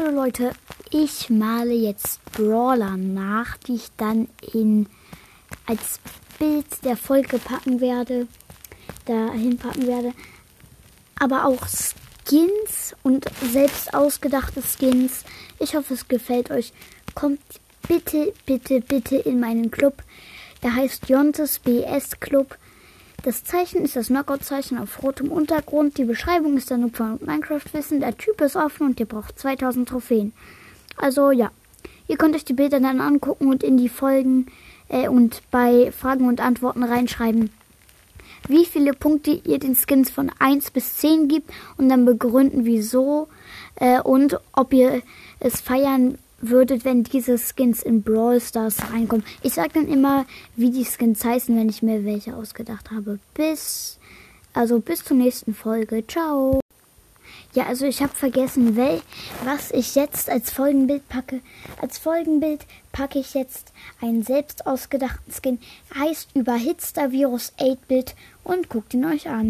Leute, ich male jetzt Brawler nach, die ich dann in als Bild der Folge packen werde, dahin packen werde. Aber auch Skins und selbst ausgedachte Skins. Ich hoffe, es gefällt euch. Kommt bitte, bitte, bitte in meinen Club. Der heißt Jontes BS Club. Das Zeichen ist das Knockout-Zeichen auf rotem Untergrund. Die Beschreibung ist dann von Minecraft-Wissen. Der Typ ist offen und ihr braucht 2000 Trophäen. Also ja, ihr könnt euch die Bilder dann angucken und in die Folgen äh, und bei Fragen und Antworten reinschreiben, wie viele Punkte ihr den Skins von 1 bis 10 gibt und dann begründen, wieso äh, und ob ihr es feiern würdet, wenn diese Skins in Brawl Stars reinkommen. Ich sage dann immer, wie die Skins heißen, wenn ich mir welche ausgedacht habe. Bis, also bis zur nächsten Folge. Ciao. Ja, also ich habe vergessen, wel, was ich jetzt als Folgenbild packe. Als Folgenbild packe ich jetzt einen selbst ausgedachten Skin. Heißt überhitzter Virus 8-Bit und guckt ihn euch an.